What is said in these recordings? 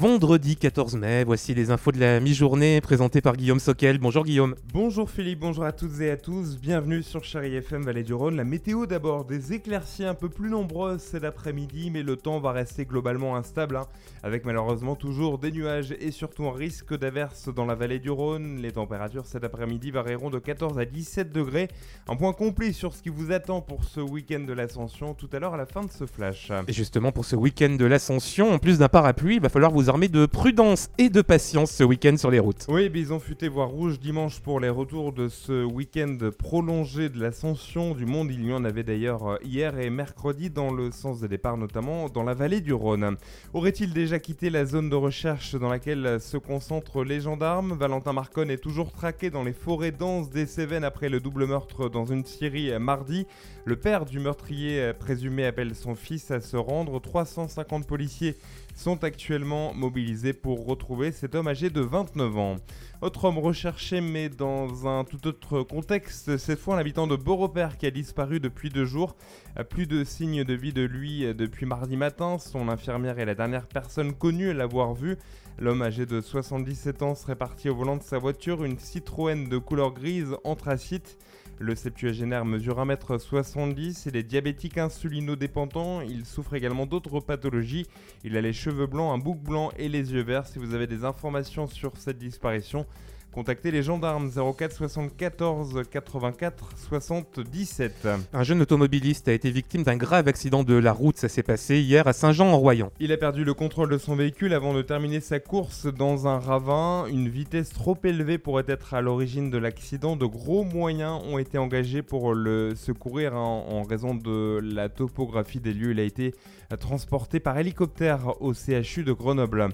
vendredi 14 mai. Voici les infos de la mi-journée présentées par Guillaume Soquel. Bonjour Guillaume. Bonjour Philippe, bonjour à toutes et à tous. Bienvenue sur Chérie FM Vallée du Rhône. La météo d'abord, des éclaircies un peu plus nombreuses cet après-midi, mais le temps va rester globalement instable, hein, avec malheureusement toujours des nuages et surtout un risque d'averse dans la vallée du Rhône. Les températures cet après-midi varieront de 14 à 17 degrés. Un point complet sur ce qui vous attend pour ce week-end de l'ascension tout à l'heure à la fin de ce flash. Et justement pour ce week-end de l'ascension, en plus d'un parapluie, il va falloir vous armer de prudence et de patience ce week-end sur les routes. Oui, bison futé voire rouge dimanche pour les retours de ce week-end prolongé de l'ascension du monde. Il y en avait d'ailleurs euh, hier et mercredi dans le sens des départs, notamment dans la vallée du Rhône. Aurait-il déjà quitté la zone de recherche dans laquelle se concentrent les gendarmes? Valentin Marconne est toujours traqué dans les forêts denses des Cévennes après le double meurtre dans une scierie mardi. Le père du meurtrier présumé appelle son fils à se rendre. 350 policiers sont actuellement mobilisés pour retrouver cet homme âgé de 29 ans. Autre homme recherché mais dans un tout autre contexte, cette fois un habitant de Beaurepaire qui a disparu depuis deux jours. Plus de signes de vie de lui depuis mardi matin, son infirmière est la dernière personne connue à l'avoir vu. L'homme âgé de 77 ans serait parti au volant de sa voiture, une Citroën de couleur grise anthracite. Le septuagénaire mesure 1m70, il est diabétique insulino-dépendant, il souffre également d'autres pathologies. Il a les cheveux blancs, un bouc blanc et les yeux verts. Si vous avez des informations sur cette disparition, Contactez les gendarmes 04 74 84 77. Un jeune automobiliste a été victime d'un grave accident de la route. Ça s'est passé hier à Saint-Jean-en-Royan. Il a perdu le contrôle de son véhicule avant de terminer sa course dans un ravin. Une vitesse trop élevée pourrait être à l'origine de l'accident. De gros moyens ont été engagés pour le secourir hein, en raison de la topographie des lieux. Il a été transporté par hélicoptère au CHU de Grenoble.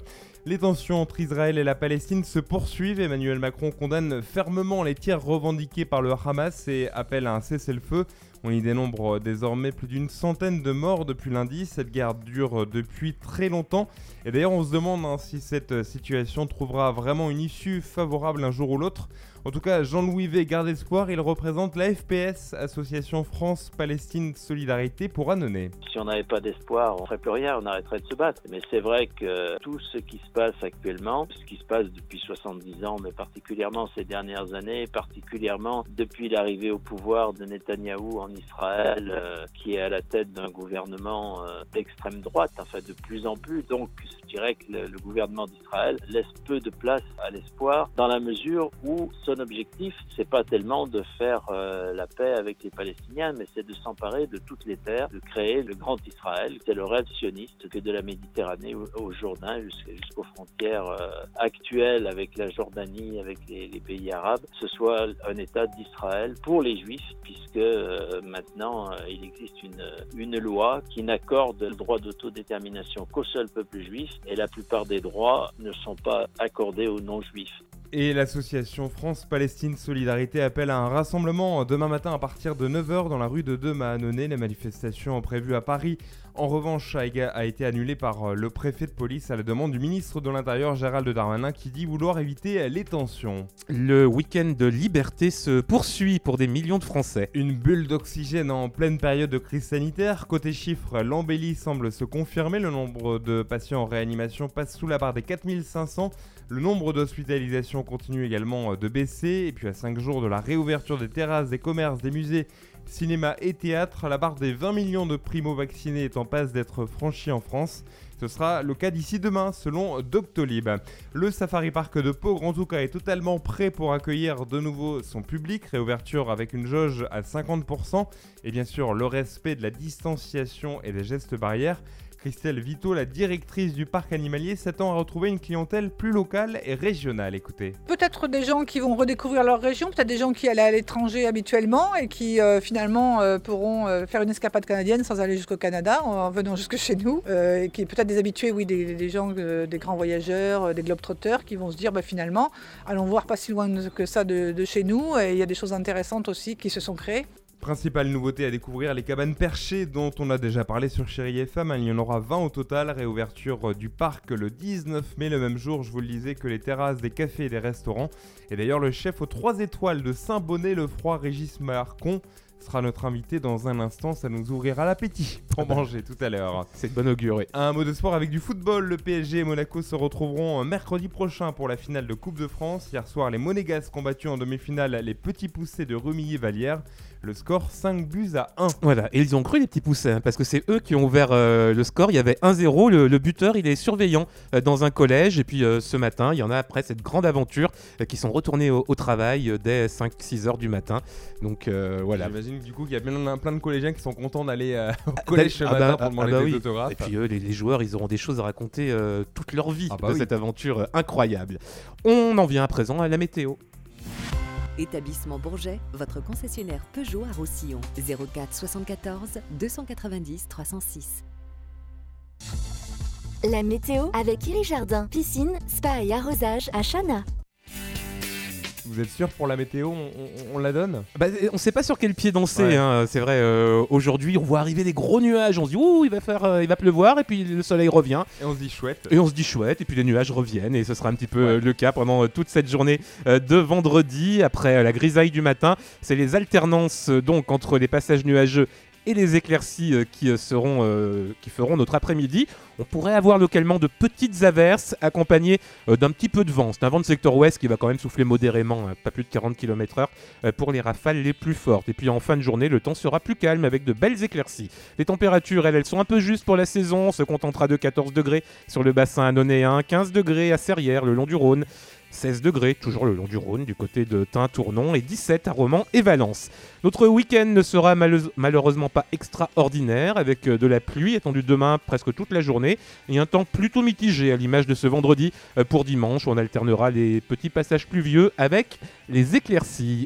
Les tensions entre Israël et la Palestine se poursuivent. Emmanuel Macron condamne fermement les tirs revendiqués par le Hamas et appelle à un cessez-le-feu. On y dénombre désormais plus d'une centaine de morts depuis lundi. Cette guerre dure depuis très longtemps. Et d'ailleurs, on se demande hein, si cette situation trouvera vraiment une issue favorable un jour ou l'autre. En tout cas, Jean-Louis V garde espoir. Il représente la FPS, Association France-Palestine Solidarité pour Annonay. Si on n'avait pas d'espoir, on ne ferait plus rien, on arrêterait de se battre. Mais c'est vrai que tout ce qui se passe actuellement, ce qui se passe depuis 70 ans, mais particulièrement ces dernières années, particulièrement depuis l'arrivée au pouvoir de Netanyahou en Israël, euh, qui est à la tête d'un gouvernement euh, d'extrême droite, enfin de plus en plus. Donc je dirais que le, le gouvernement d'Israël laisse peu de place à l'espoir dans la mesure où son objectif, c'est pas tellement de faire euh, la paix avec les Palestiniens, mais c'est de s'emparer de toutes les terres, de créer le grand Israël. C'est le rêve sioniste que de la Méditerranée au, Jourdain jusqu'aux frontières euh, actuelles avec la Jordanie, avec les, pays arabes, ce soit un État d'Israël pour les Juifs, puisque euh, maintenant il existe une loi qui n'accorde le droit d'autodétermination qu'au seul peuple juif, et la plupart des droits ne sont pas accordés aux non-juifs. Et l'association France-Palestine Solidarité appelle à un rassemblement demain matin à partir de 9h dans la rue de Dema à Nonay. Les manifestations prévues à Paris, en revanche, a été annulée par le préfet de police à la demande du ministre de l'Intérieur Gérald Darmanin qui dit vouloir éviter les tensions. Le week-end de liberté se poursuit pour des millions de Français. Une bulle d'oxygène en pleine période de crise sanitaire. Côté chiffres, l'embellie semble se confirmer. Le nombre de patients en réanimation passe sous la barre des 4500. Le nombre d'hospitalisations continue également de baisser. Et puis à 5 jours de la réouverture des terrasses, des commerces, des musées, cinéma et théâtre, la barre des 20 millions de primo-vaccinés est en passe d'être franchie en France. Ce sera le cas d'ici demain, selon Doctolib. Le Safari Park de Pau, en tout cas, est totalement prêt pour accueillir de nouveau son public. Réouverture avec une jauge à 50%. Et bien sûr, le respect de la distanciation et des gestes barrières. Christelle Vito, la directrice du parc animalier, s'attend à retrouver une clientèle plus locale et régionale. Écoutez. Peut-être des gens qui vont redécouvrir leur région, peut-être des gens qui allaient à l'étranger habituellement et qui euh, finalement euh, pourront euh, faire une escapade canadienne sans aller jusqu'au Canada en venant jusque chez nous. peut-être des habitués, oui, des, des gens, des grands voyageurs, des globetrotters qui vont se dire bah, finalement, allons voir pas si loin que ça de, de chez nous. Et il y a des choses intéressantes aussi qui se sont créées. Principale nouveauté à découvrir, les cabanes perchées dont on a déjà parlé sur Chéri FM. Il y en aura 20 au total. Réouverture du parc le 19 mai, le même jour, je vous le disais, que les terrasses des cafés et des restaurants. Et d'ailleurs, le chef aux 3 étoiles de Saint-Bonnet, le froid Régis Marcon, sera notre invité dans un instant. Ça nous ouvrira l'appétit pour manger tout à l'heure. C'est de bon augure. oui. Un mot de sport avec du football. Le PSG et Monaco se retrouveront euh, mercredi prochain pour la finale de Coupe de France. Hier soir, les Monégasques ont battu en demi-finale les petits poussés de Remilly-Vallière. Le score 5 buts à 1. Voilà, et ils ont cru les petits poussins, hein, parce que c'est eux qui ont ouvert euh, le score. Il y avait 1-0, le, le buteur il est surveillant euh, dans un collège, et puis euh, ce matin, il y en a après cette grande aventure euh, qui sont retournés au, au travail euh, dès 5-6 heures du matin. Donc euh, voilà. J'imagine du coup qu'il y a plein, plein de collégiens qui sont contents d'aller euh, au collège ce Ah matin bah, pour ah demander bah des oui. autographes. Et puis eux, les, les joueurs, ils auront des choses à raconter euh, toute leur vie Ah bah de oui. cette aventure euh, incroyable. On en vient à présent à la météo. Établissement Bourget, votre concessionnaire Peugeot à Roussillon. 04 74 290 306. La météo avec Iri Jardin, piscine, spa et arrosage à Chana. Vous êtes sûr pour la météo on, on- on la donne? Bah, on sait pas sur quel pied danser, Ouais. hein, c'est vrai. euh, Aujourd'hui, on voit arriver des gros nuages. On se dit, ouh, il va faire, euh, il va pleuvoir, et puis le soleil revient. Et on se dit chouette. Et on se dit chouette, et puis les nuages reviennent, et ce sera un petit peu Ouais. euh, le cas pendant toute cette journée de vendredi. Après la grisaille du matin, c'est les alternances donc entre les passages nuageux et les éclaircies euh, qui, euh, euh, qui feront notre après-midi. On pourrait avoir localement de petites averses accompagnées d'un petit peu de vent. C'est un vent de secteur ouest qui va quand même souffler modérément, hein, pas plus de 40 km/h pour les rafales les plus fortes. Et puis en fin de journée, le temps sera plus calme avec de belles éclaircies. Les températures, elles, elles sont un peu justes pour la saison. On se contentera de 14 degrés sur le bassin annonéen, 15 degrés à Serrières, le long du Rhône. 16 degrés, toujours le long du Rhône, du côté de Tain, Tournon, et 17 à Romans et Valence. Notre week-end ne sera malheureusement pas extraordinaire, avec euh, de la pluie attendue demain presque toute la journée, et un temps plutôt mitigé à l'image de ce vendredi euh, pour dimanche, où on alternera les petits passages pluvieux avec les éclaircies.